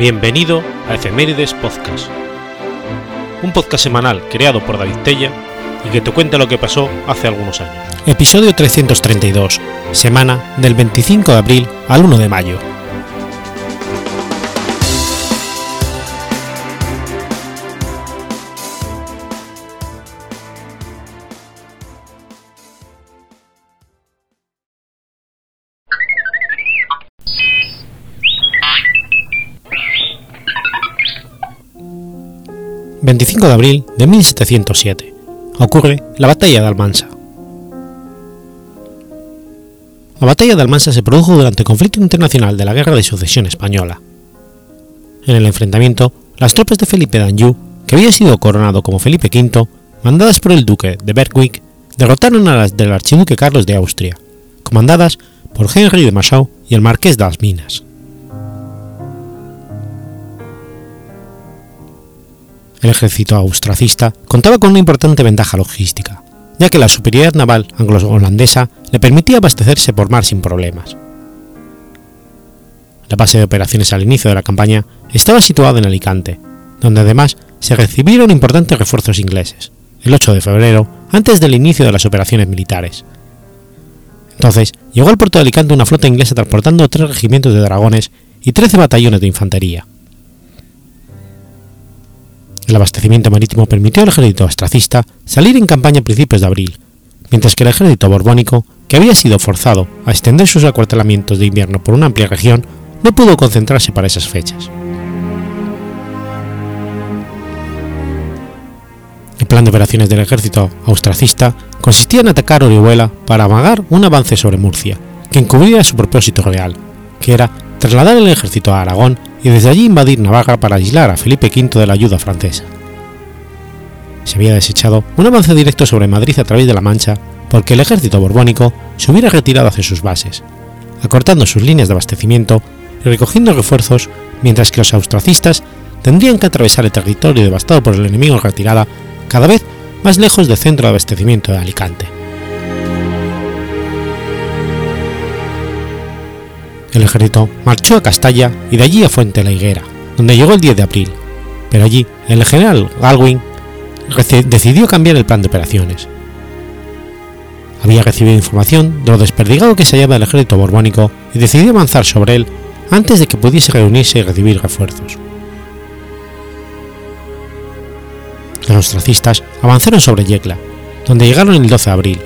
Bienvenido a Efemérides Podcast, un podcast semanal creado por David Tella y que te cuenta lo que pasó hace algunos años. Episodio 332, semana del 25 de abril al 1 de mayo. 25 de abril de 1707. Ocurre la Batalla de Almansa. La Batalla de Almansa se produjo durante el conflicto internacional de la Guerra de Sucesión Española. En el enfrentamiento, las tropas de Felipe d'Anjou, que había sido coronado como Felipe V, mandadas por el duque de Berwick, derrotaron a las del archiduque Carlos de Austria, comandadas por Henry de Massau y el marqués de las Minas. El ejército austracista contaba con una importante ventaja logística, ya que la superioridad naval anglo-holandesa le permitía abastecerse por mar sin problemas. La base de operaciones al inicio de la campaña estaba situada en Alicante, donde además se recibieron importantes refuerzos ingleses, el 8 de febrero, antes del inicio de las operaciones militares. Entonces llegó al puerto de Alicante una flota inglesa transportando tres regimientos de dragones y 13 batallones de infantería, el abastecimiento marítimo permitió al ejército astracista salir en campaña a principios de abril, mientras que el ejército borbónico, que había sido forzado a extender sus acuartelamientos de invierno por una amplia región, no pudo concentrarse para esas fechas. El plan de operaciones del ejército austracista consistía en atacar Orihuela para amagar un avance sobre Murcia, que encubría su propósito real, que era trasladar el ejército a Aragón y desde allí invadir Navarra para aislar a Felipe V de la ayuda francesa. Se había desechado un avance directo sobre Madrid a través de la Mancha porque el ejército borbónico se hubiera retirado hacia sus bases, acortando sus líneas de abastecimiento y recogiendo refuerzos, mientras que los austracistas tendrían que atravesar el territorio devastado por el enemigo en retirada cada vez más lejos del centro de abastecimiento de Alicante. El ejército marchó a Castalla y de allí a Fuente la Higuera, donde llegó el 10 de abril, pero allí el general Galwin decidió cambiar el plan de operaciones. Había recibido información de lo desperdigado que se hallaba el ejército borbónico y decidió avanzar sobre él antes de que pudiese reunirse y recibir refuerzos. Los ostracistas avanzaron sobre Yecla, donde llegaron el 12 de abril,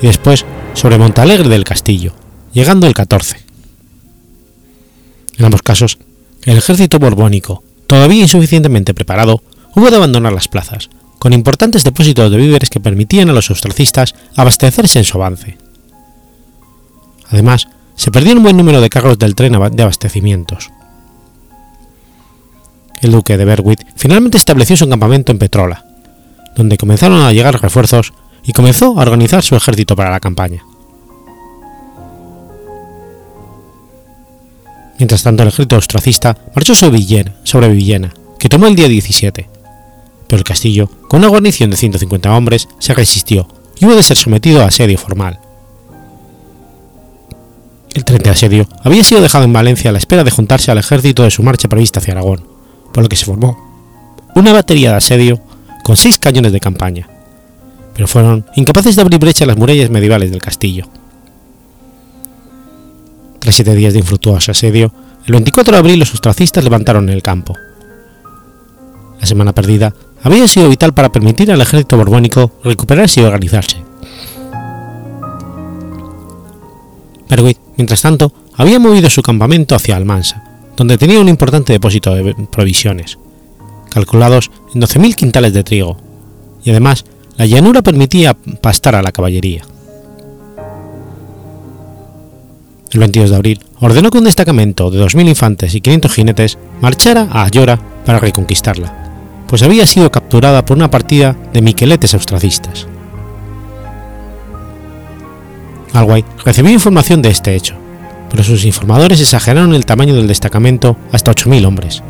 y después sobre Montalegre del Castillo, llegando el 14. En ambos casos, el ejército borbónico, todavía insuficientemente preparado, hubo de abandonar las plazas, con importantes depósitos de víveres que permitían a los austracistas abastecerse en su avance. Además, se perdió un buen número de carros del tren de abastecimientos. El duque de Berwick finalmente estableció su campamento en Petrola, donde comenzaron a llegar refuerzos y comenzó a organizar su ejército para la campaña. Mientras tanto, el ejército austracista marchó sobre Villena, que tomó el día 17, pero el castillo, con una guarnición de 150 hombres, se resistió y hubo de ser sometido a asedio formal. El tren de asedio había sido dejado en Valencia a la espera de juntarse al ejército de su marcha prevista hacia Aragón, por lo que se formó una batería de asedio con seis cañones de campaña, pero fueron incapaces de abrir brecha las murallas medievales del castillo. Tras siete días de infructuoso asedio, el 24 de abril los ostracistas levantaron el campo. La semana perdida había sido vital para permitir al ejército borbónico recuperarse y organizarse. Berwick, mientras tanto, había movido su campamento hacia Almansa, donde tenía un importante depósito de provisiones, calculados en 12.000 quintales de trigo, y además la llanura permitía pastar a la caballería. El 22 de abril ordenó que un destacamento de 2.000 infantes y 500 jinetes marchara a Ayora para reconquistarla, pues había sido capturada por una partida de miqueletes austracistas. Galway recibió información de este hecho, pero sus informadores exageraron el tamaño del destacamento hasta 8.000 hombres,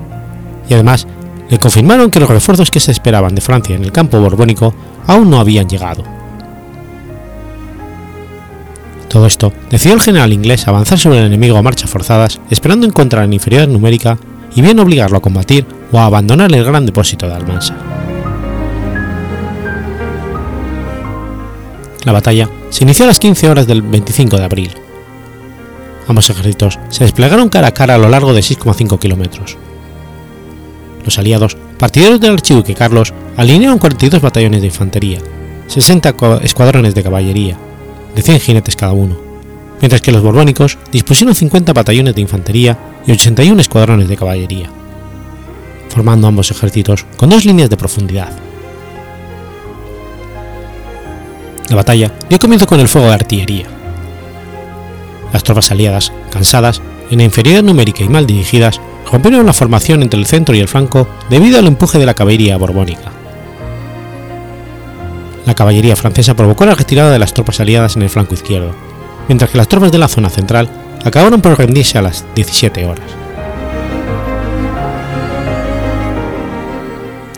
y además le confirmaron que los refuerzos que se esperaban de Francia en el campo borbónico aún no habían llegado. Todo esto decidió el general inglés avanzar sobre el enemigo a marchas forzadas, esperando encontrar en inferioridad numérica y bien obligarlo a combatir o a abandonar el gran depósito de Almansa. La batalla se inició a las 15 horas del 25 de abril. Ambos ejércitos se desplegaron cara a cara a lo largo de 6,5 kilómetros. Los aliados, partidarios del archiduque Carlos, alinearon 42 batallones de infantería, 60 escuadrones de caballería, de 100 jinetes cada uno, mientras que los borbónicos dispusieron 50 batallones de infantería y 81 escuadrones de caballería, formando ambos ejércitos con dos líneas de profundidad. La batalla dio comienzo con el fuego de artillería. Las tropas aliadas, cansadas, en inferioridad numérica y mal dirigidas, rompieron la formación entre el centro y el flanco debido al empuje de la caballería borbónica. La caballería francesa provocó la retirada de las tropas aliadas en el flanco izquierdo, mientras que las tropas de la zona central acabaron por rendirse a las 17 horas.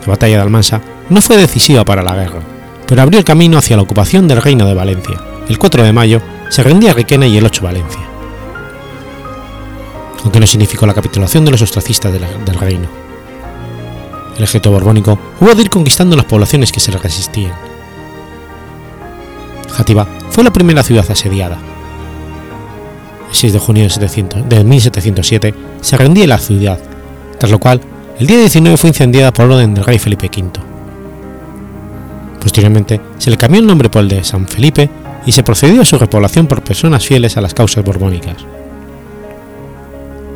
La batalla de Almansa no fue decisiva para la guerra, pero abrió el camino hacia la ocupación del Reino de Valencia. El 4 de mayo se rendía Requena y el 8 Valencia, aunque no significó la capitulación de los ostracistas del, reino. El ejército borbónico hubo de ir conquistando las poblaciones que se le resistían. Játiva fue la primera ciudad asediada. El 6 de junio de, de 1707 se rendía la ciudad, tras lo cual el día 19 fue incendiada por orden del rey Felipe V Posteriormente se le cambió el nombre por el de San Felipe y se procedió a su repoblación por personas fieles a las causas borbónicas.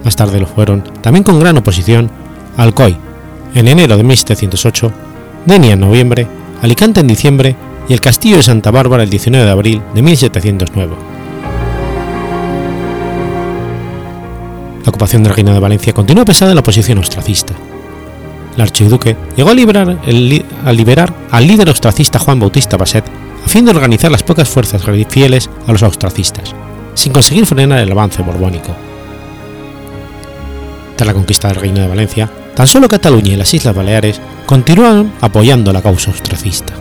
Más tarde lo fueron, también con gran oposición, Alcoy en enero de 1708, Denia en noviembre, Alicante en diciembre y el Castillo de Santa Bárbara el 19 de abril de 1709. La ocupación del Reino de Valencia continuó a pesar de la oposición ostracista el archiduque llegó a liberar, a liberar al líder ostracista Juan Bautista Basset a fin de organizar las pocas fuerzas fieles a los ostracistas, sin conseguir frenar el avance borbónico. Tras la conquista del Reino de Valencia, tan solo Cataluña y las Islas Baleares continuaron apoyando la causa ostracista.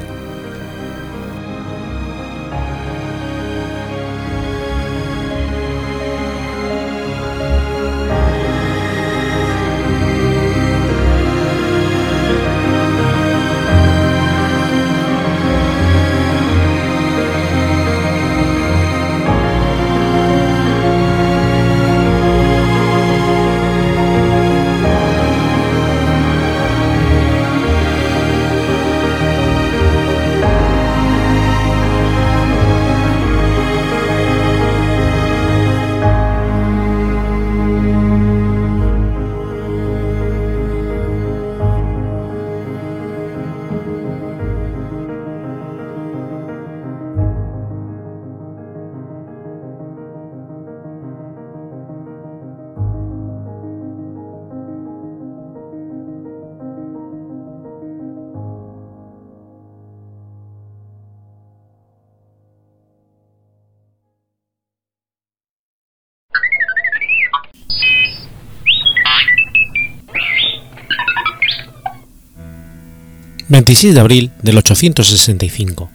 26 de abril del 865.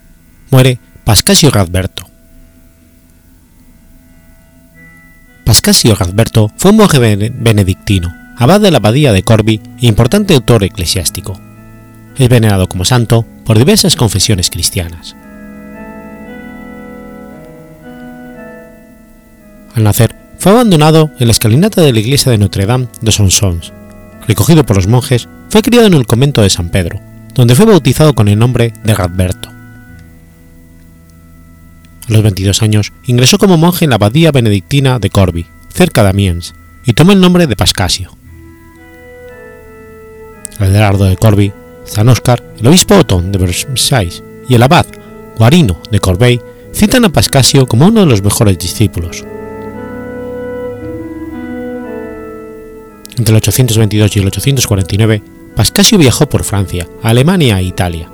Muere Pascasio Radberto. Pascasio Radberto fue un monje benedictino, abad de la abadía de Corby e importante autor eclesiástico. Es venerado como santo por diversas confesiones cristianas. Al nacer, fue abandonado en la escalinata de la iglesia de Notre Dame de Sonsons. Recogido por los monjes, fue criado en el convento de San Pedro, donde fue bautizado con el nombre de Radberto. A los 22 años ingresó como monje en la abadía benedictina de Corby, cerca de Amiens, y tomó el nombre de Pascasio. Adelardo de Corby, San Oscar, el obispo Otón de Versailles y el abad Guarino de Corbeil citan a Pascasio como uno de los mejores discípulos. Entre el 822 y el 849 Pascasio viajó por Francia, Alemania e Italia.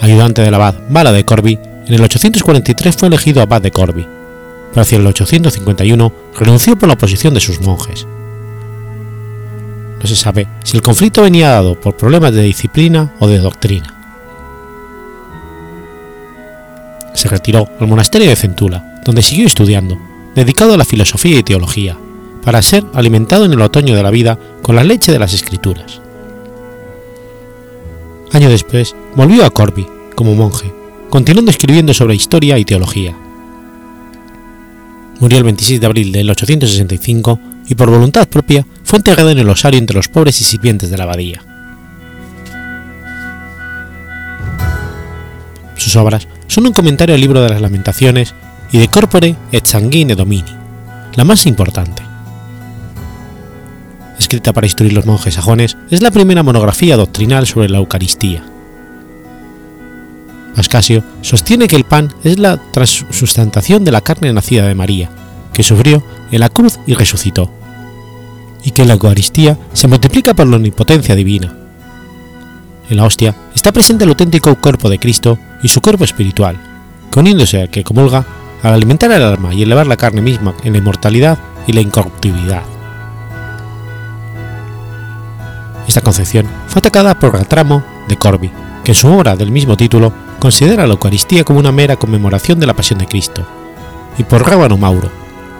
Ayudante del abad Bala de Corby, en el 843 fue elegido abad de Corby, pero hacia el 851 renunció por la oposición de sus monjes. No se sabe si el conflicto venía dado por problemas de disciplina o de doctrina. Se retiró al monasterio de Centula, donde siguió estudiando, dedicado a la filosofía y teología, para ser alimentado en el otoño de la vida con la leche de las escrituras. Año después volvió a Corby como monje, continuando escribiendo sobre historia y teología. Murió el 26 de abril del 865 y por voluntad propia fue enterrado en el osario entre los pobres y sirvientes de la abadía. Sus obras son un comentario al libro de las lamentaciones y de Corpore et Sanguine Domini, la más importante. Escrita para instruir los monjes sajones, es la primera monografía doctrinal sobre la Eucaristía. Ascasio sostiene que el pan es la transustantación de la carne nacida de María, que sufrió en la cruz y resucitó, y que la Eucaristía se multiplica por la omnipotencia divina. En la hostia está presente el auténtico cuerpo de Cristo y su cuerpo espiritual, uniéndose al que comulga, al alimentar el alma y elevar la carne misma en la inmortalidad y la incorruptibilidad. Esta concepción fue atacada por Gatramo de Corby, que en su obra del mismo título considera la Eucaristía como una mera conmemoración de la pasión de Cristo, y por Rábano Mauro,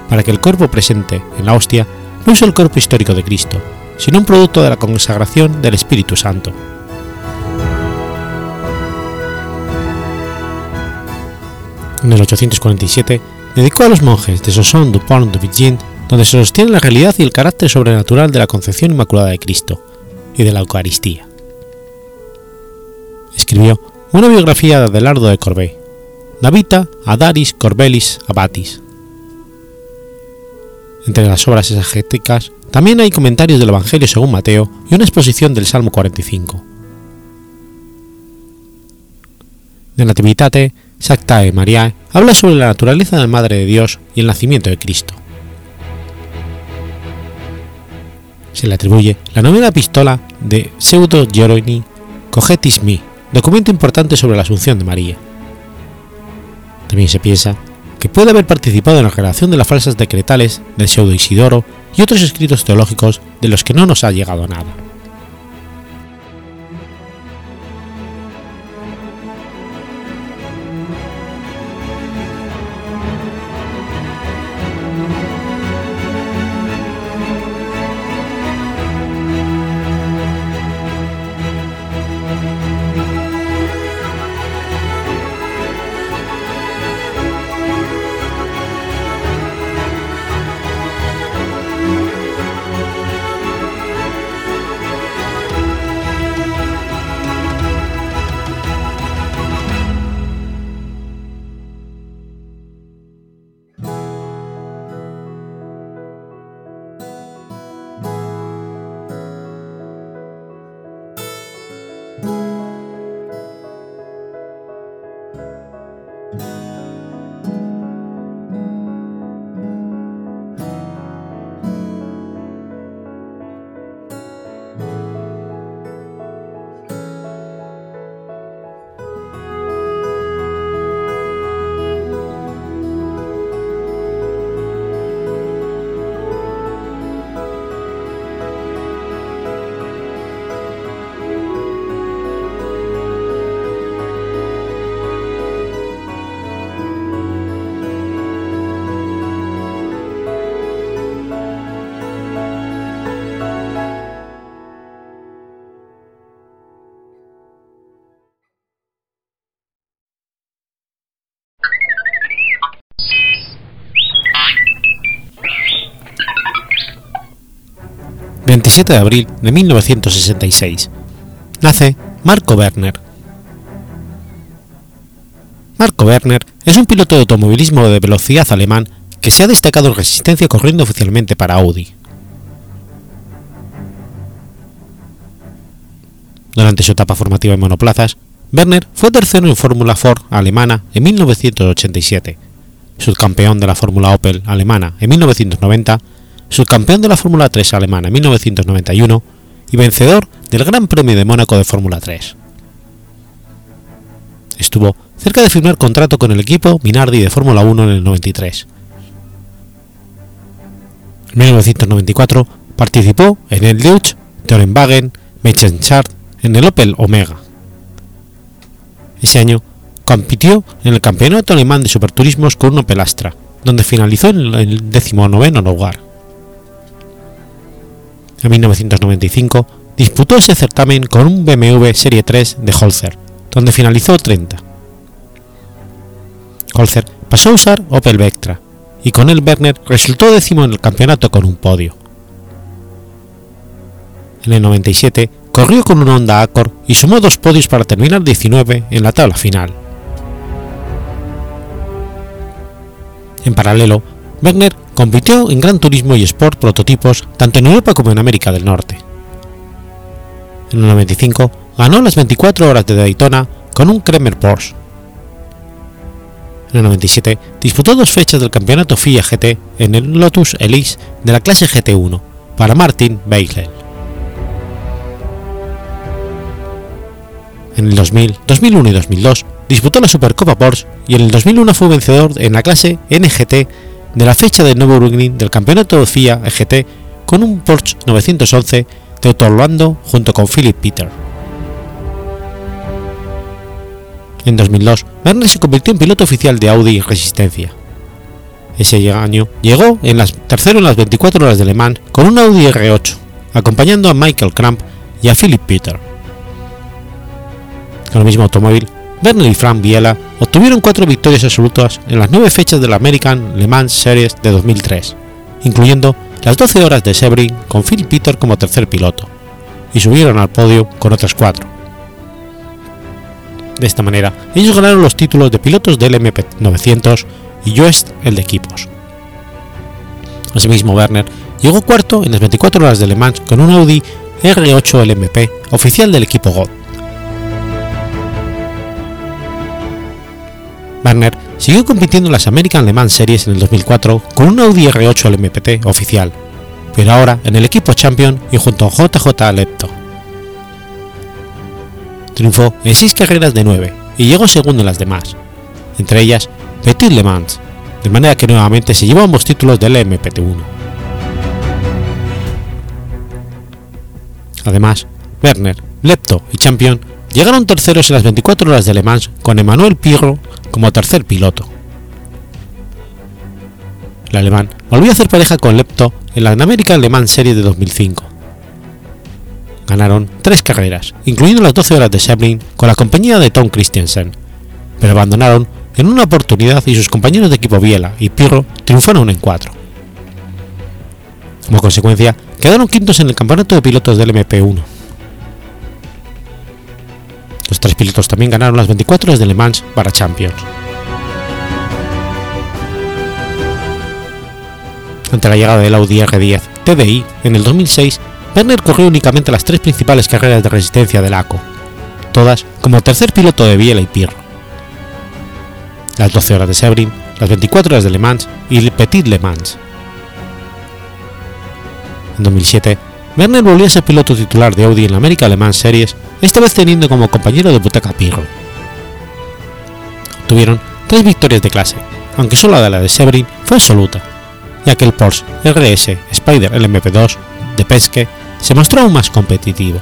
para que el cuerpo presente en la hostia no es el cuerpo histórico de Cristo, sino un producto de la consagración del Espíritu Santo. En el 847 dedicó a los monjes de Sosson du Pont de Vigin, donde se sostiene la realidad y el carácter sobrenatural de la concepción inmaculada de Cristo y de la Eucaristía. Escribió una biografía de Adelardo de Corbey, Navita Adaris Corbelis Abatis. Entre las obras exegéticas también hay comentarios del Evangelio según Mateo y una exposición del Salmo 45. De Nativitate Sactae Mariae habla sobre la naturaleza de la Madre de Dios y el nacimiento de Cristo. Se le atribuye la novena pistola de Pseudo Geroni Cogetis Mi, documento importante sobre la Asunción de María. También se piensa que puede haber participado en la relación de las falsas decretales del Pseudo Isidoro y otros escritos teológicos de los que no nos ha llegado nada. 27 de abril de 1966. Nace Marco Werner. Marco Werner es un piloto de automovilismo de velocidad alemán que se ha destacado en resistencia corriendo oficialmente para Audi. Durante su etapa formativa en monoplazas, Werner fue tercero en Fórmula Ford alemana en 1987, subcampeón de la Fórmula Opel alemana en 1990 subcampeón de la Fórmula 3 alemana en 1991 y vencedor del Gran Premio de Mónaco de Fórmula 3. Estuvo cerca de firmar contrato con el equipo Minardi de Fórmula 1 en el 93. En 1994 participó en el Deutsche Tourenwagen Meisterschafts en el Opel Omega. Ese año compitió en el Campeonato Alemán de Superturismos con un Opel Astra, donde finalizó en el 19 lugar. En 1995 disputó ese certamen con un BMW Serie 3 de Holzer, donde finalizó 30. Holzer pasó a usar Opel Vectra, y con él Werner resultó décimo en el campeonato con un podio. En el 97 corrió con un Honda Accord y sumó dos podios para terminar 19 en la tabla final. En paralelo, Werner compitió en Gran Turismo y Sport prototipos tanto en Europa como en América del Norte. En el 95 ganó las 24 horas de Daytona con un Kremer Porsche. En el 97 disputó dos fechas del campeonato FIA GT en el Lotus Elise de la clase GT1 para Martin Beigel. En el 2000, 2001 y 2002 disputó la Supercopa Porsche y en el 2001 fue vencedor en la clase NGT de la fecha de Nürburgring del campeonato FIA EGT con un Porsche 911 de Orlando junto con Philip Peter. En 2002, Werner se convirtió en piloto oficial de Audi Resistencia. Ese año llegó en las, tercero en las 24 horas de Le Mans con un Audi R8, acompañando a Michael Cramp y a Philip Peter. Con el mismo automóvil, Werner y Frank Biela obtuvieron cuatro victorias absolutas en las nueve fechas de la American Le Mans Series de 2003, incluyendo las 12 horas de Sebring con Phil Peter como tercer piloto, y subieron al podio con otras cuatro. De esta manera, ellos ganaron los títulos de pilotos del MP900 y Joest el de equipos. Asimismo, Werner llegó cuarto en las 24 horas de Le Mans con un Audi R8 LMP oficial del equipo GOD. Werner siguió compitiendo en las American Le Mans Series en el 2004 con un Audi R8 LMPT oficial, pero ahora en el equipo Champion y junto a JJ Lepto. Triunfó en 6 carreras de 9 y llegó segundo en las demás, entre ellas Petit Le Mans, de manera que nuevamente se llevó ambos títulos del MPT1. Además, Werner, Lepto y Champion llegaron terceros en las 24 horas de Le Mans con Emmanuel Pirro como tercer piloto. El alemán volvió a hacer pareja con Lepto en la American Le Mans Series de 2005. Ganaron tres carreras, incluyendo las 12 horas de Sebring con la compañía de Tom Christensen, pero abandonaron en una oportunidad y sus compañeros de equipo Biela y Pirro triunfaron en cuatro. Como consecuencia, quedaron quintos en el campeonato de pilotos del MP1. Los tres pilotos también ganaron las 24 horas de Le Mans para Champions. Ante la llegada del Audi R10 TDI en el 2006, Werner corrió únicamente las tres principales carreras de resistencia del ACO, todas como tercer piloto de Biela y Pirro. Las 12 horas de Sebring, las 24 horas de Le Mans y el Petit Le Mans. En 2007, Werner volvió a ser piloto titular de Audi en la América Le Mans Series, esta vez teniendo como compañero de butaca Pirro. Tuvieron tres victorias de clase, aunque solo la de Sebring fue absoluta, ya que el Porsche RS Spider LMP2 de Pesque se mostró aún más competitivo.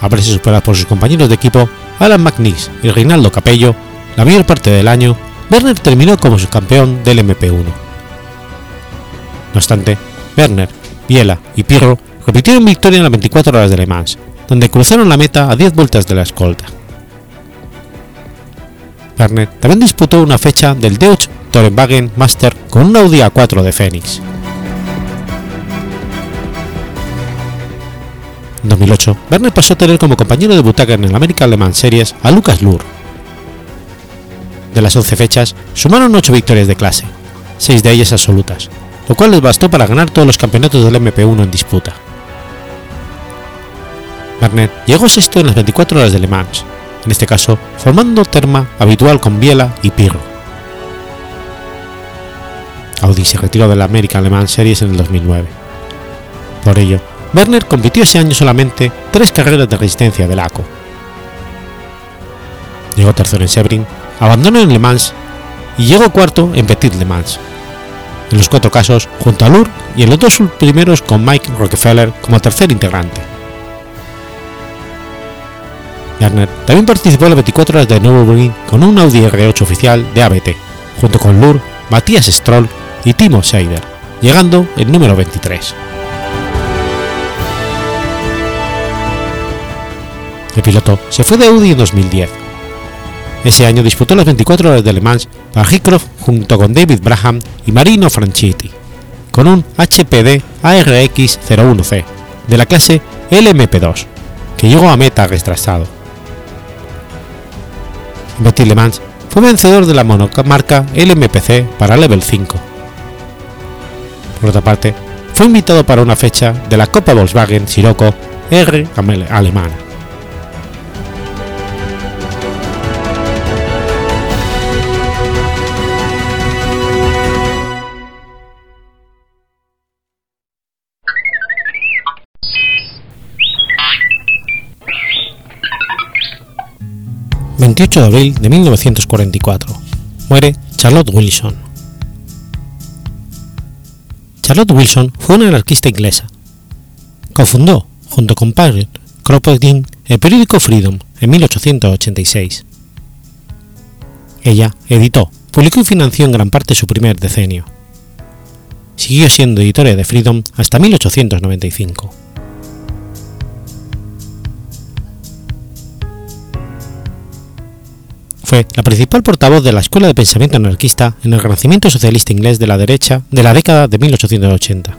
A verse superado por sus compañeros de equipo Alan McNeese y Reinaldo Capello, la mayor parte del año, Werner terminó como subcampeón del MP1. No obstante, Werner, Biela y Pirro repitieron victoria en las 24 horas de Le Mans, donde cruzaron la meta a 10 vueltas de la escolta. Werner también disputó una fecha del Deutsche Tourenwagen Master con un Audi A4 de Phoenix. En 2008, Werner pasó a tener como compañero de butaca en el American Le Mans Series a Lucas Lur. De las 11 fechas, sumaron 8 victorias de clase, 6 de ellas absolutas, lo cual les bastó para ganar todos los campeonatos del MP1 en disputa. Werner llegó sexto en las 24 horas de Le Mans, en este caso formando terma habitual con Biela y Pirro. Audi se retiró de la American Le Mans Series en el 2009. Por ello, Werner compitió ese año solamente tres carreras de resistencia del ACO. Llegó tercero en Sebring, abandonó en Le Mans y llegó cuarto en Petit Le Mans. En los cuatro casos, junto a Lur y en los dos primeros con Mike Rockefeller como tercer integrante. También participó en las 24 horas de Nürburgring con un Audi R8 oficial de ABT, junto con Lur, Matthias Stroll y Timo Seider, llegando el número 23. El piloto se fue de Audi en 2010. Ese año disputó las 24 horas de Le Mans para Hickroft junto con David Braham y Marino Franchitti, con un HPD ARX 01C de la clase LMP2, que llegó a meta retrasado. Betty Le Mans fue vencedor de la monomarca LMPC para Level 5. Por otra parte, fue invitado para una fecha de la Copa Volkswagen Sirocco R alemana. 28 de abril de 1944. Muere Charlotte Wilson. Charlotte Wilson fue una anarquista inglesa. Cofundó, junto con Padre Kropotkin, el periódico Freedom en 1886. Ella editó, publicó y financió en gran parte su primer decenio. Siguió siendo editora de Freedom hasta 1895. Fue la principal portavoz de la Escuela de Pensamiento Anarquista en el Renacimiento Socialista Inglés de la derecha de la década de 1880.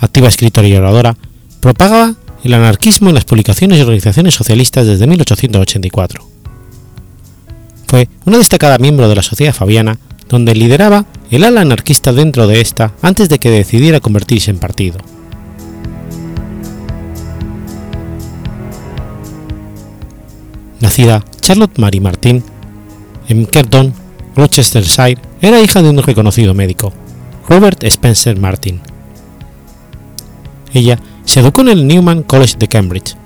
Activa escritora y oradora, propagaba el anarquismo en las publicaciones y organizaciones socialistas desde 1884. Fue una destacada miembro de la Sociedad Fabiana, donde lideraba el ala anarquista dentro de esta antes de que decidiera convertirse en partido. Nacida Charlotte Mary Martin en Kerton, Rochestershire, era hija de un reconocido médico, Robert Spencer Martin. Ella se educó en el Newman College de Cambridge.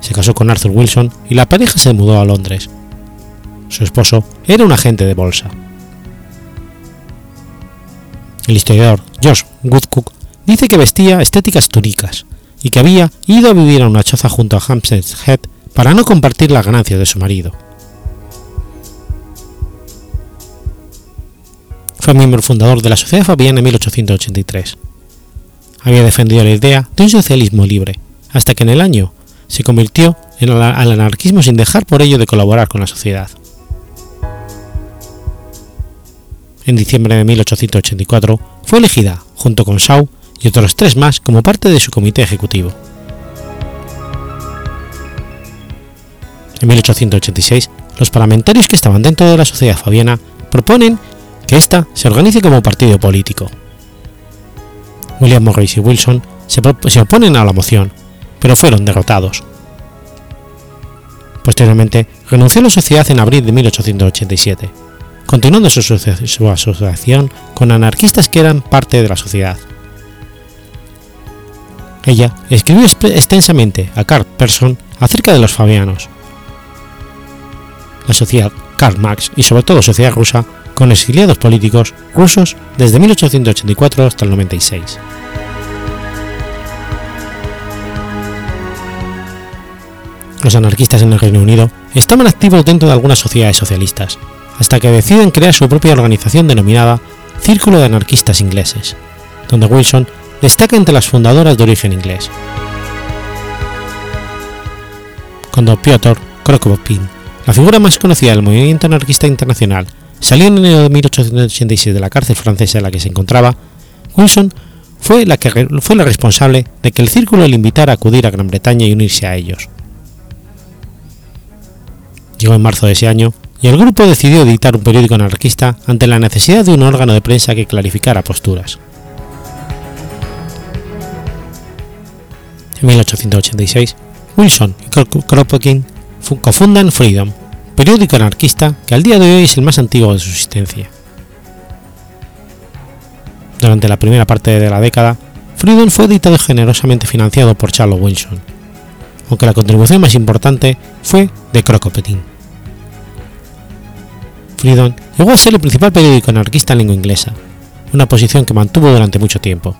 Se casó con Arthur Wilson y la pareja se mudó a Londres. Su esposo era un agente de bolsa. El historiador Josh Woodcock dice que vestía estéticas túnicas y que había ido a vivir a una choza junto a Hampstead Head para no compartir las ganancias de su marido. Fue miembro fundador de la Sociedad Fabiana en 1883. Había defendido la idea de un socialismo libre, hasta que en el año se convirtió en al anarquismo sin dejar por ello de colaborar con la sociedad. En diciembre de 1884 fue elegida, junto con Shaw y otros tres más, como parte de su comité ejecutivo. En 1886, los parlamentarios que estaban dentro de la sociedad fabiana proponen que ésta se organice como partido político. William Morris y Wilson se, oponen a la moción, pero fueron derrotados. Posteriormente, renunció a la sociedad en abril de 1887, continuando su, su, asociación con anarquistas que eran parte de la sociedad. Ella escribió extensamente a Carl Persson acerca de los fabianos, la sociedad Karl Marx y sobre todo sociedad rusa con exiliados políticos rusos desde 1884 hasta el 96. Los anarquistas en el Reino Unido estaban activos dentro de algunas sociedades socialistas, hasta que deciden crear su propia organización denominada Círculo de Anarquistas Ingleses, donde Wilson destaca entre las fundadoras de origen inglés. Cuando Piotr Kropotkin la figura más conocida del movimiento anarquista internacional salió en enero de 1886 de la cárcel francesa en la que se encontraba, Wilson fue la, que, fue la responsable de que el círculo le invitara a acudir a Gran Bretaña y unirse a ellos. Llegó en marzo de ese año y el grupo decidió editar un periódico anarquista ante la necesidad de un órgano de prensa que clarificara posturas. En 1886, Wilson y Kropotkin cofundan Freedom, periódico anarquista que al día de hoy es el más antiguo de su existencia. Durante la primera parte de la década, Freedom fue editado generosamente financiado por Charles Wilson, aunque la contribución más importante fue de Kropotkin. Freedom llegó a ser el principal periódico anarquista en lengua inglesa, una posición que mantuvo durante mucho tiempo.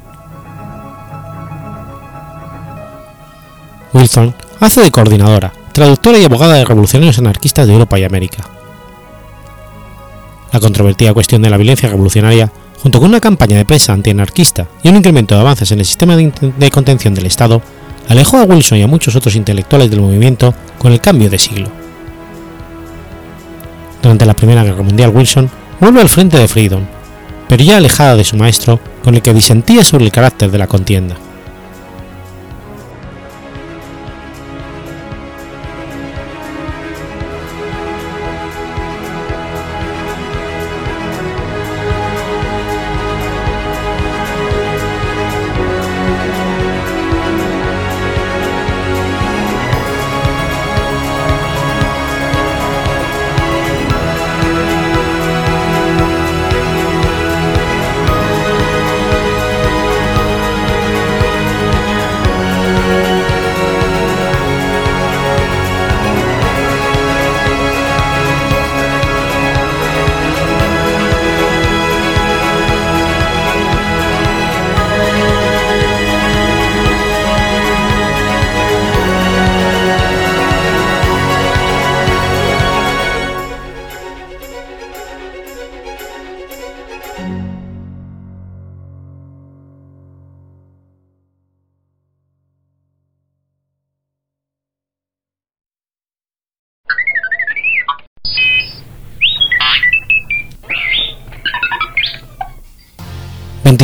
Wilson hace de coordinadora, traductora y abogada de revolucionarios anarquistas de Europa y América. La controvertida cuestión de la violencia revolucionaria, junto con una campaña de prensa antianarquista y un incremento de avances en el sistema de contención del Estado, alejó a Wilson y a muchos otros intelectuales del movimiento con el cambio de siglo. Durante la Primera Guerra Mundial Wilson vuelve al frente de Freedom, pero ya alejada de su maestro, con el que disentía sobre el carácter de la contienda.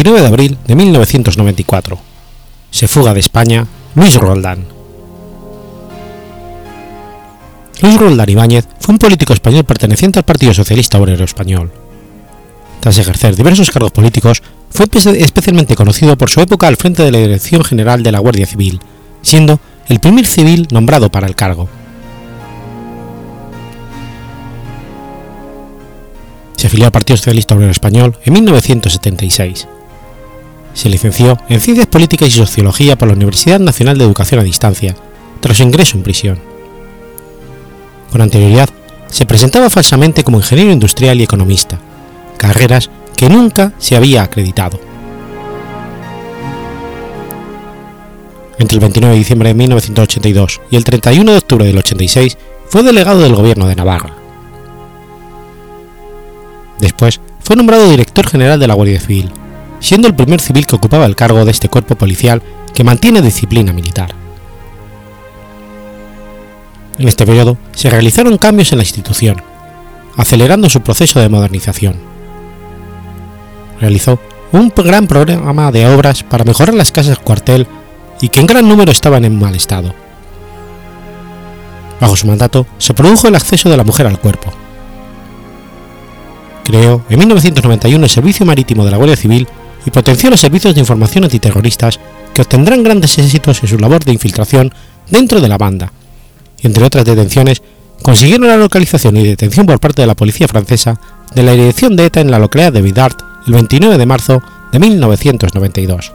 29 de abril de 1994. Se fuga de España Luis Roldán. Luis Roldán Ibáñez fue un político español perteneciente al Partido Socialista Obrero Español. Tras ejercer diversos cargos políticos, fue especialmente conocido por su época al frente de la Dirección General de la Guardia Civil, siendo el primer civil nombrado para el cargo. Se afilió al Partido Socialista Obrero Español en 1976 se licenció en Ciencias Políticas y Sociología por la Universidad Nacional de Educación a Distancia, tras su ingreso en prisión. Con anterioridad, se presentaba falsamente como ingeniero industrial y economista, carreras que nunca se había acreditado. Entre el 29 de diciembre de 1982 y el 31 de octubre del 86 fue delegado del gobierno de Navarra. Después fue nombrado director general de la Guardia Civil siendo el primer civil que ocupaba el cargo de este cuerpo policial que mantiene disciplina militar. En este periodo se realizaron cambios en la institución, acelerando su proceso de modernización. Realizó un gran programa de obras para mejorar las casas cuartel y que en gran número estaban en mal estado. Bajo su mandato se produjo el acceso de la mujer al cuerpo. Creó en 1991 el Servicio Marítimo de la Guardia Civil y potenció los servicios de información antiterroristas que obtendrán grandes éxitos en su labor de infiltración dentro de la banda, entre otras detenciones consiguieron la localización y detención por parte de la policía francesa de la dirección de ETA en la localidad de Vidart el 29 de marzo de 1992.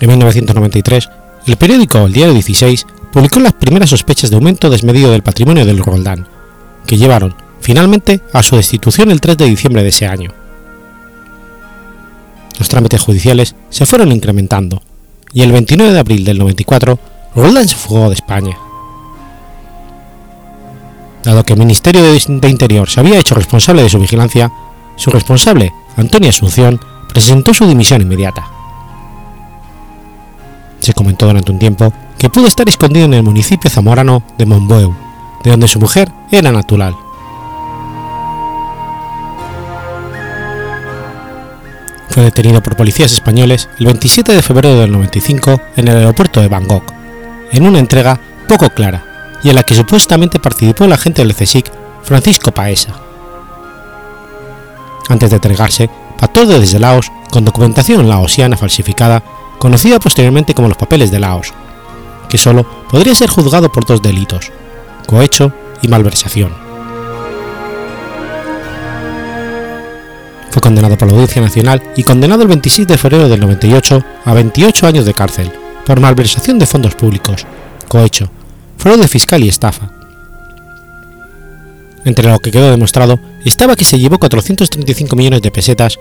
En 1993, el periódico El Diario 16 publicó las primeras sospechas de aumento desmedido del patrimonio del Roldán, que llevaron finalmente a su destitución el 3 de diciembre de ese año. Los trámites judiciales se fueron incrementando y el 29 de abril del 94 Roldán se fugó de España. Dado que el Ministerio de Interior se había hecho responsable de su vigilancia, su responsable, Antonio Asunción, presentó su dimisión inmediata. Se comentó durante un tiempo que pudo estar escondido en el municipio zamorano de Monbueu, de donde su mujer era natural. Fue detenido por policías españoles el 27 de febrero del 95 en el aeropuerto de Bangkok, en una entrega poco clara y en la que supuestamente participó el agente del CSIC Francisco Paesa. Antes de entregarse, pactó desde Laos con documentación laosiana falsificada, conocida posteriormente como los papeles de Laos, que solo podría ser juzgado por dos delitos, cohecho y malversación. Fue condenado por la Audiencia Nacional y condenado el 26 de febrero del 98 a 28 años de cárcel por malversación de fondos públicos, cohecho, fraude fiscal y estafa. Entre lo que quedó demostrado estaba que se llevó 435 millones de pesetas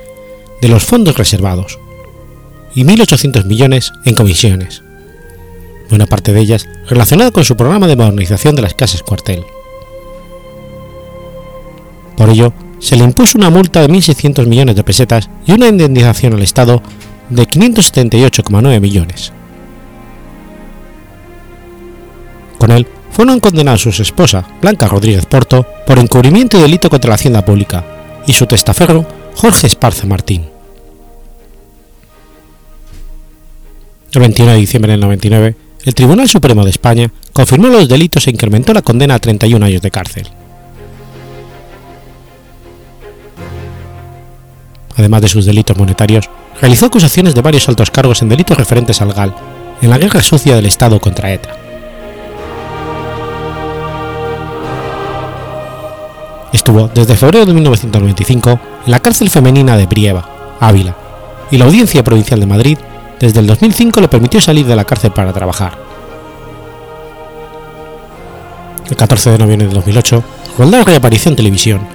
de los fondos reservados y 1.800 millones en comisiones, buena parte de ellas relacionada con su programa de modernización de las casas cuartel. Por ello, se le impuso una multa de 1.600 millones de pesetas y una indemnización al Estado de 578,9 millones. Con él fueron condenados su esposa, Blanca Rodríguez Porto, por encubrimiento y delito contra la hacienda pública, y su testaferro, Jorge Esparza Martín. El 21 de diciembre del 99, el Tribunal Supremo de España confirmó los delitos e incrementó la condena a 31 años de cárcel. Además de sus delitos monetarios, realizó acusaciones de varios altos cargos en delitos referentes al GAL, en la guerra sucia del Estado contra ETA. Estuvo desde febrero de 1995 en la cárcel femenina de Brieva, Ávila, y la Audiencia Provincial de Madrid desde el 2005 le permitió salir de la cárcel para trabajar. El 14 de noviembre de 2008, con la reaparición en televisión,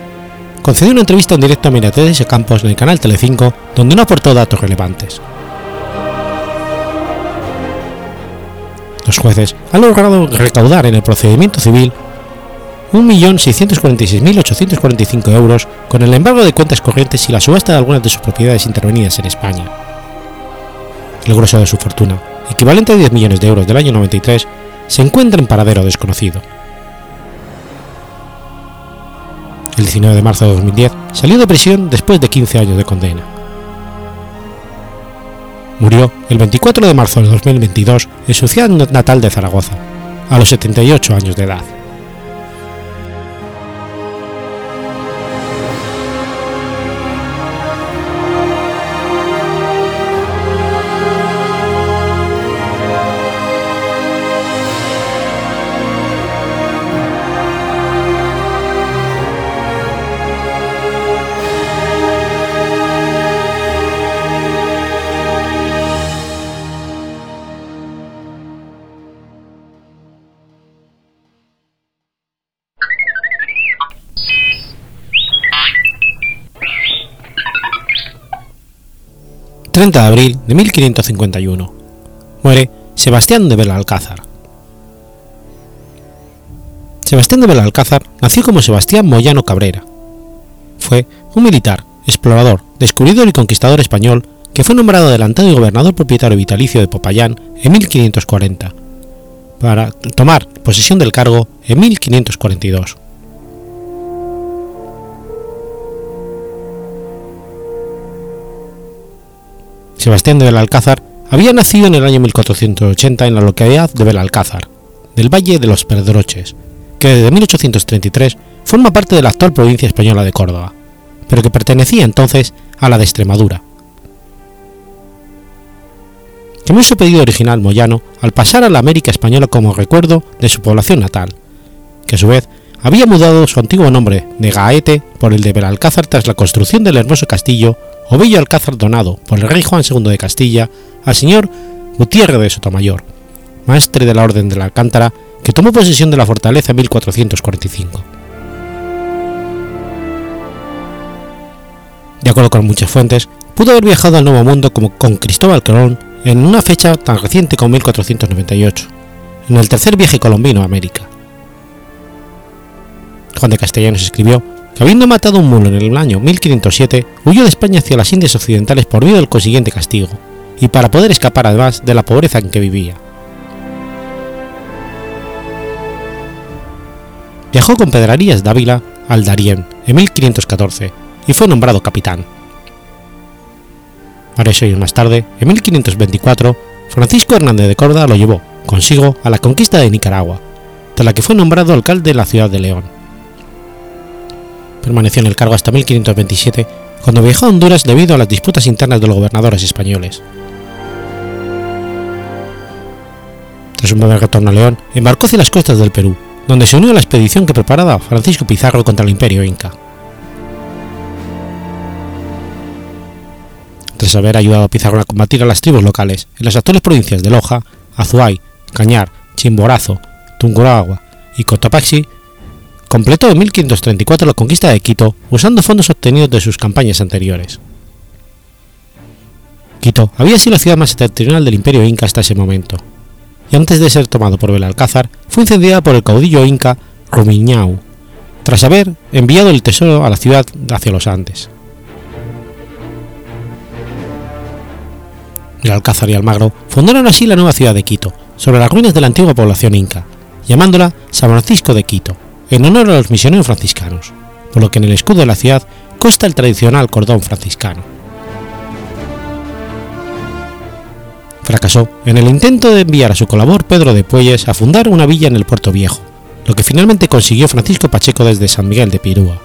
concedió una entrevista en directo a Mercedes Campos en el canal Telecinco, donde no aportó datos relevantes. Los jueces han logrado recaudar en el procedimiento civil 1.646.845 euros con el embargo de cuentas corrientes y la subasta de algunas de sus propiedades intervenidas en España. El grueso de su fortuna, equivalente a 10 millones de euros del año 93, se encuentra en paradero desconocido. El 19 de marzo de 2010 salió de prisión después de 15 años de condena. Murió el 24 de marzo de 2022 en su ciudad natal de Zaragoza, a los 78 años de edad. 30 de abril de 1551. Muere Sebastián de Belalcázar. Sebastián de Belalcázar nació como Sebastián Moyano Cabrera. Fue un militar, explorador, descubridor y conquistador español que fue nombrado adelantado y gobernador propietario vitalicio de Popayán en 1540, para tomar posesión del cargo en 1542. Sebastián de Belalcázar había nacido en el año 1480 en la localidad de Belalcázar, del Valle de los Pedroches, que desde 1833 forma parte de la actual provincia española de Córdoba, pero que pertenecía entonces a la de Extremadura. Quemó su pedido original Moyano al pasar a la América española como recuerdo de su población natal, que a su vez había mudado su antiguo nombre de Gaete por el de Belalcázar tras la construcción del hermoso castillo o bello alcázar donado por el rey Juan II de Castilla al señor Gutiérrez de Sotomayor, maestre de la Orden de la Alcántara, que tomó posesión de la fortaleza en 1445. De acuerdo con muchas fuentes, pudo haber viajado al Nuevo Mundo como con Cristóbal Colón en una fecha tan reciente como 1498, en el tercer viaje colombino a América. Juan de Castellanos escribió que habiendo matado un mulo en el año 1507, huyó de España hacia las Indias Occidentales por miedo del consiguiente castigo, y para poder escapar además de la pobreza en que vivía. Viajó con Pedrarías Dávila al Darién en 1514 y fue nombrado capitán. Varios años más tarde, en 1524, Francisco Hernández de Córdoba lo llevó consigo a la conquista de Nicaragua, de la que fue nombrado alcalde de la ciudad de León permaneció en el cargo hasta 1527, cuando viajó a Honduras debido a las disputas internas de los gobernadores españoles. Tras un breve retorno a León, embarcó hacia las costas del Perú, donde se unió a la expedición que preparaba Francisco Pizarro contra el imperio inca. Tras haber ayudado a Pizarro a combatir a las tribus locales en las actuales provincias de Loja, Azuay, Cañar, Chimborazo, Tungurahua y Cotopaxi, completó en 1534 la conquista de Quito usando fondos obtenidos de sus campañas anteriores. Quito había sido la ciudad más septentrional del imperio inca hasta ese momento, y antes de ser tomado por Belalcázar fue incendiada por el caudillo inca Rumiñau, tras haber enviado el tesoro a la ciudad hacia los Andes. El Alcázar y Almagro fundaron así la nueva ciudad de Quito, sobre las ruinas de la antigua población inca, llamándola San Francisco de Quito, en honor a los misioneros franciscanos, por lo que en el escudo de la ciudad consta el tradicional cordón franciscano. Fracasó en el intento de enviar a su colaborador Pedro de Puelles a fundar una villa en el Puerto Viejo, lo que finalmente consiguió Francisco Pacheco desde San Miguel de Pirúa.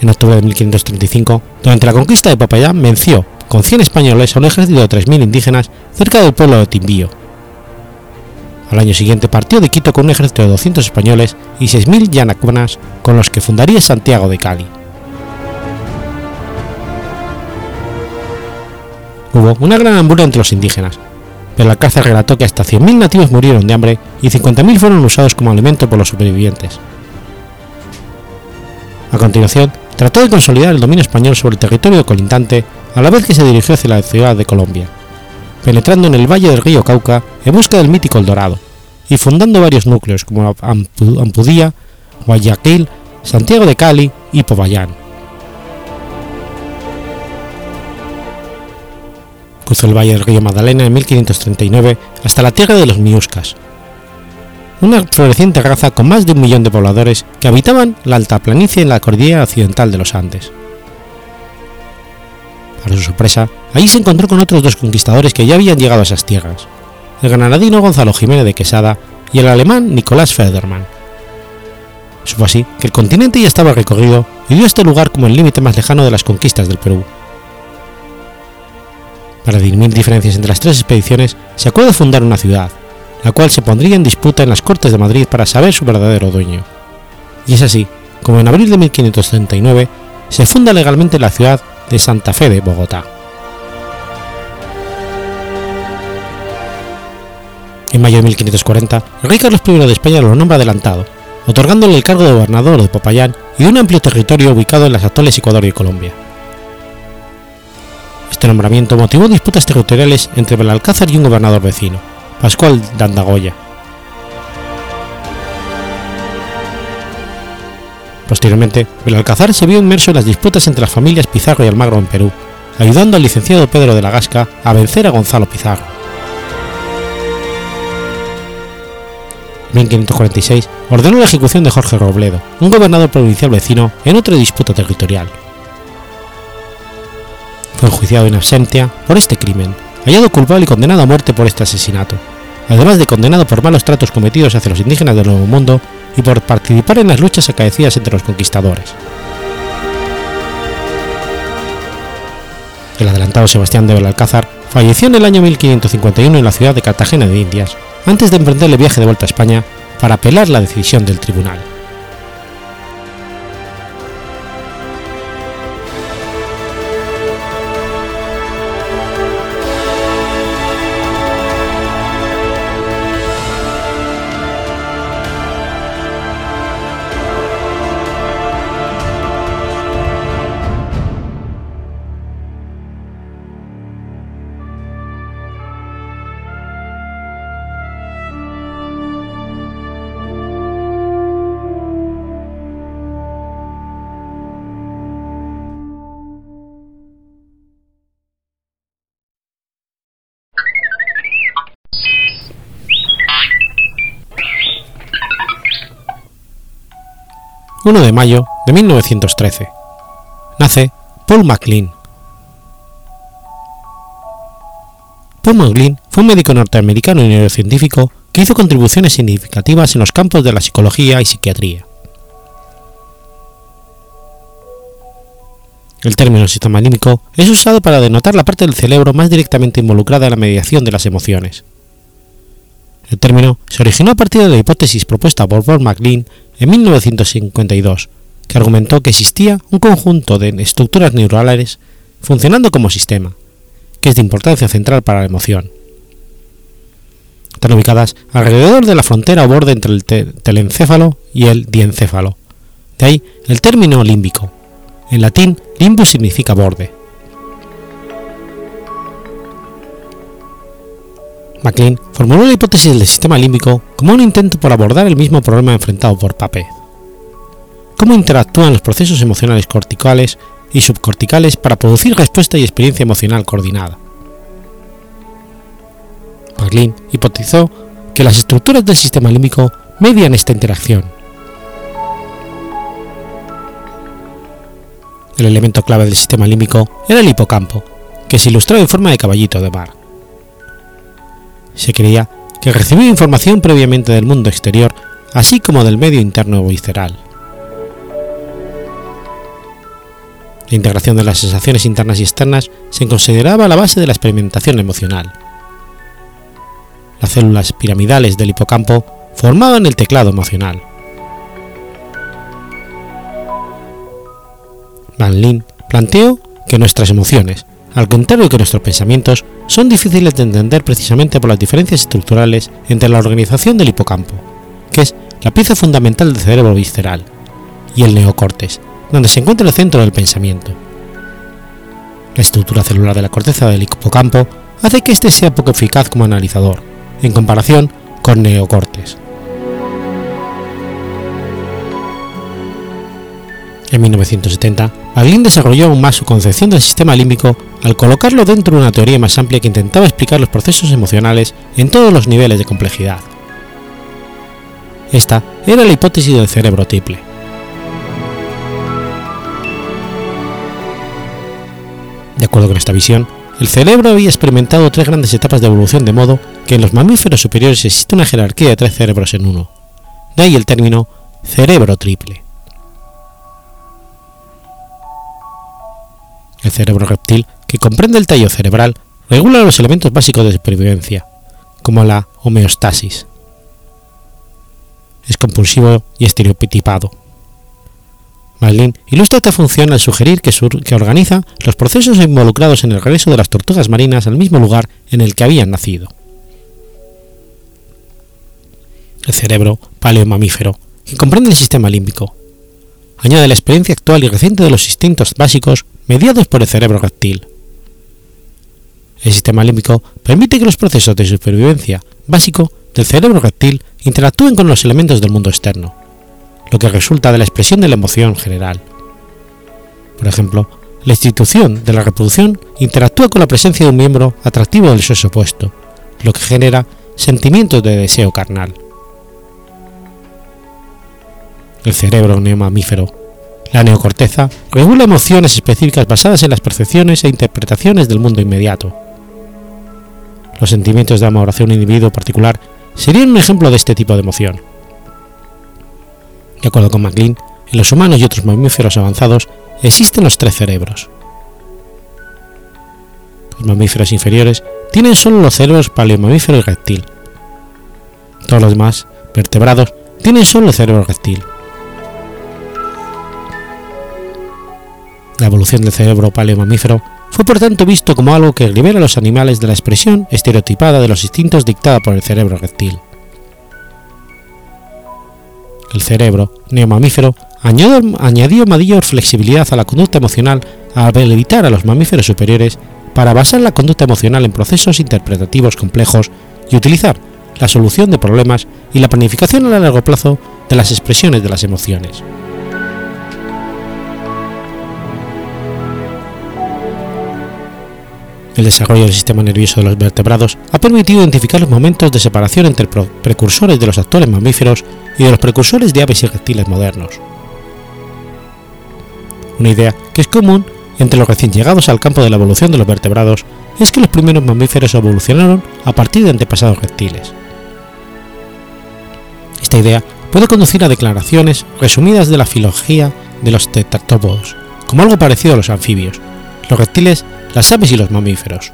En octubre de 1535, durante la conquista de Popayán, venció con 100 españoles a un ejército de 3.000 indígenas cerca del pueblo de Timbío. Al año siguiente partió de Quito con un ejército de 200 españoles y 6.000 yanacuanas con los que fundaría Santiago de Cali. Hubo una gran hambruna entre los indígenas, pero el Alcázar relató que hasta 100.000 nativos murieron de hambre y 50.000 fueron usados como alimento por los supervivientes. A continuación, trató de consolidar el dominio español sobre el territorio colindante a la vez que se dirigió hacia la ciudad de Colombia, penetrando en el valle del río Cauca en busca del mítico El Dorado, y fundando varios núcleos como Ampudía, Guayaquil, Santiago de Cali y Popayán. Cruzó el valle del río Magdalena en 1539 hasta la tierra de los Miuscas, una floreciente raza con más de un millón de pobladores que habitaban la alta planicie en la cordillera occidental de los Andes. Para su sorpresa, allí se encontró con otros dos conquistadores que ya habían llegado a esas tierras, el granadino Gonzalo Jiménez de Quesada y el alemán Nicolás Federman. Eso fue así que el continente ya estaba recorrido y dio este lugar como el límite más lejano de las conquistas del Perú. Para dirimir diferencias entre las tres expediciones, se acuerda fundar una ciudad, la cual se pondría en disputa en las Cortes de Madrid para saber su verdadero dueño. Y es así, como en abril de 1539 se funda legalmente la ciudad de Santa Fe de Bogotá. En mayo de 1540, el rey Carlos I de España lo nombra adelantado, otorgándole el cargo de gobernador de Popayán y un amplio territorio ubicado en las actuales Ecuador y Colombia. Este nombramiento motivó disputas territoriales entre Belalcázar y un gobernador vecino, Pascual Dandagoya. Posteriormente, Belalcázar se vio inmerso en las disputas entre las familias Pizarro y Almagro en Perú, ayudando al licenciado Pedro de la Gasca a vencer a Gonzalo Pizarro. En 1546 ordenó la ejecución de Jorge Robledo, un gobernador provincial vecino, en otra disputa territorial. Fue enjuiciado en absentia por este crimen, hallado culpable y condenado a muerte por este asesinato, además de condenado por malos tratos cometidos hacia los indígenas del Nuevo Mundo y por participar en las luchas acaecidas entre los conquistadores. El adelantado Sebastián de Belalcázar falleció en el año 1551 en la ciudad de Cartagena de Indias, antes de emprender el viaje de vuelta a España para apelar la decisión del tribunal. Mayo de 1913. Nace Paul MacLean. Paul MacLean fue un médico norteamericano y neurocientífico que hizo contribuciones significativas en los campos de la psicología y psiquiatría. El término sistema límbico es usado para denotar la parte del cerebro más directamente involucrada en la mediación de las emociones. El término se originó a partir de la hipótesis propuesta por Paul MacLean en 1952, que argumentó que existía un conjunto de estructuras neurales funcionando como sistema, que es de importancia central para la emoción. Están ubicadas alrededor de la frontera o borde entre el telencéfalo y el diencéfalo. De ahí el término límbico. En latín, limbus significa borde. MacLean formuló la hipótesis del sistema límbico como un intento por abordar el mismo problema enfrentado por Pape. Cómo interactúan los procesos emocionales corticales y subcorticales para producir respuesta y experiencia emocional coordinada. MacLean hipotizó que las estructuras del sistema límbico median esta interacción. El elemento clave del sistema límbico era el hipocampo, que se ilustraba en forma de caballito de mar. Se creía que recibía información previamente del mundo exterior, así como del medio interno visceral. La integración de las sensaciones internas y externas se consideraba la base de la experimentación emocional. Las células piramidales del hipocampo formaban el teclado emocional. Van Lin planteó que nuestras emociones, al contrario que nuestros pensamientos, son difíciles de entender precisamente por las diferencias estructurales entre la organización del hipocampo, que es la pieza fundamental del cerebro visceral, y el neocortes, donde se encuentra el centro del pensamiento. La estructura celular de la corteza del hipocampo hace que éste sea poco eficaz como analizador, en comparación con neocortes. En 1970, Maglin desarrolló aún más su concepción del sistema límbico al colocarlo dentro de una teoría más amplia que intentaba explicar los procesos emocionales en todos los niveles de complejidad. Esta era la hipótesis del cerebro triple. De acuerdo con esta visión, el cerebro había experimentado tres grandes etapas de evolución de modo que en los mamíferos superiores existe una jerarquía de tres cerebros en uno. De ahí el término cerebro triple. El cerebro reptil, que comprende el tallo cerebral, regula los elementos básicos de supervivencia, como la homeostasis. Es compulsivo y estereotipado. Marlin ilustra esta función al sugerir que, que, organiza los procesos involucrados en el regreso de las tortugas marinas al mismo lugar en el que habían nacido. El cerebro paleomamífero, que comprende el sistema límbico, añade la experiencia actual y reciente de los instintos básicos mediados por el cerebro reptil. El sistema límbico permite que los procesos de supervivencia básico del cerebro reptil interactúen con los elementos del mundo externo, lo que resulta de la expresión de la emoción general. Por ejemplo, la institución de la reproducción interactúa con la presencia de un miembro atractivo del sexo opuesto, lo que genera sentimientos de deseo carnal. El cerebro neomamífero la neocorteza regula emociones específicas basadas en las percepciones e interpretaciones del mundo inmediato. Los sentimientos de amor hacia un individuo particular serían un ejemplo de este tipo de emoción. De acuerdo con MacLean, en los humanos y otros mamíferos avanzados existen los tres cerebros. Los mamíferos inferiores tienen solo los cerebros paleomamífero y reptil. Todos los demás, vertebrados, tienen solo el cerebro reptil. La evolución del cerebro paleomamífero fue por tanto visto como algo que libera a los animales de la expresión estereotipada de los instintos dictada por el cerebro reptil. El cerebro neomamífero añadió mayor flexibilidad a la conducta emocional al habilitar a los mamíferos superiores para basar la conducta emocional en procesos interpretativos complejos y utilizar la solución de problemas y la planificación a largo plazo de las expresiones de las emociones. El desarrollo del sistema nervioso de los vertebrados ha permitido identificar los momentos de separación entre precursores de los actuales mamíferos y de los precursores de aves y reptiles modernos. Una idea que es común entre los recién llegados al campo de la evolución de los vertebrados es que los primeros mamíferos evolucionaron a partir de antepasados reptiles. Esta idea puede conducir a declaraciones resumidas de la filología de los tetratópodos, como algo parecido a los anfibios, los reptiles las aves y los mamíferos.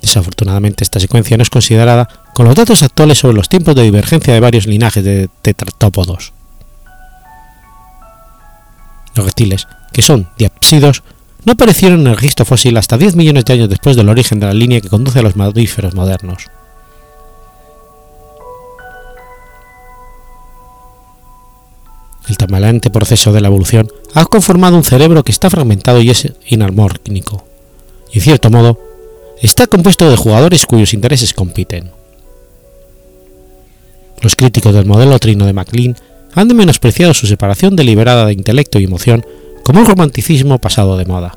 Desafortunadamente esta secuencia no es considerada con los datos actuales sobre los tiempos de divergencia de varios linajes de tetratópodos. Los reptiles, que son diapsidos, no aparecieron en el registro fósil hasta 10 millones de años después del origen de la línea que conduce a los mamíferos modernos. El tambaleante proceso de la evolución ha conformado un cerebro que está fragmentado y es inarmónico, y en cierto modo, está compuesto de jugadores cuyos intereses compiten. Los críticos del modelo trino de MacLean han menospreciado su separación deliberada de intelecto y emoción como un romanticismo pasado de moda.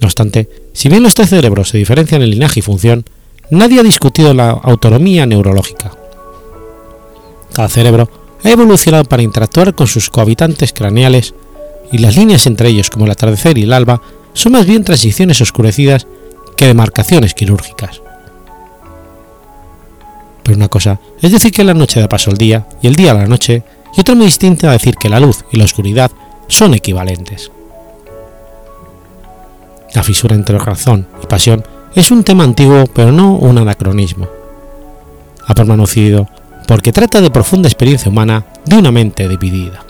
No obstante, si bien los tres cerebros se diferencian en linaje y función, nadie ha discutido la autonomía neurológica. Cada cerebro ha evolucionado para interactuar con sus cohabitantes craneales y las líneas entre ellos como el atardecer y el alba son más bien transiciones oscurecidas que demarcaciones quirúrgicas. Pero una cosa es decir que la noche da paso al día y el día a la noche, y otra muy distinta a decir que la luz y la oscuridad son equivalentes. La fisura entre razón y pasión es un tema antiguo pero no un anacronismo. Ha permanecido porque trata de profunda experiencia humana de una mente dividida.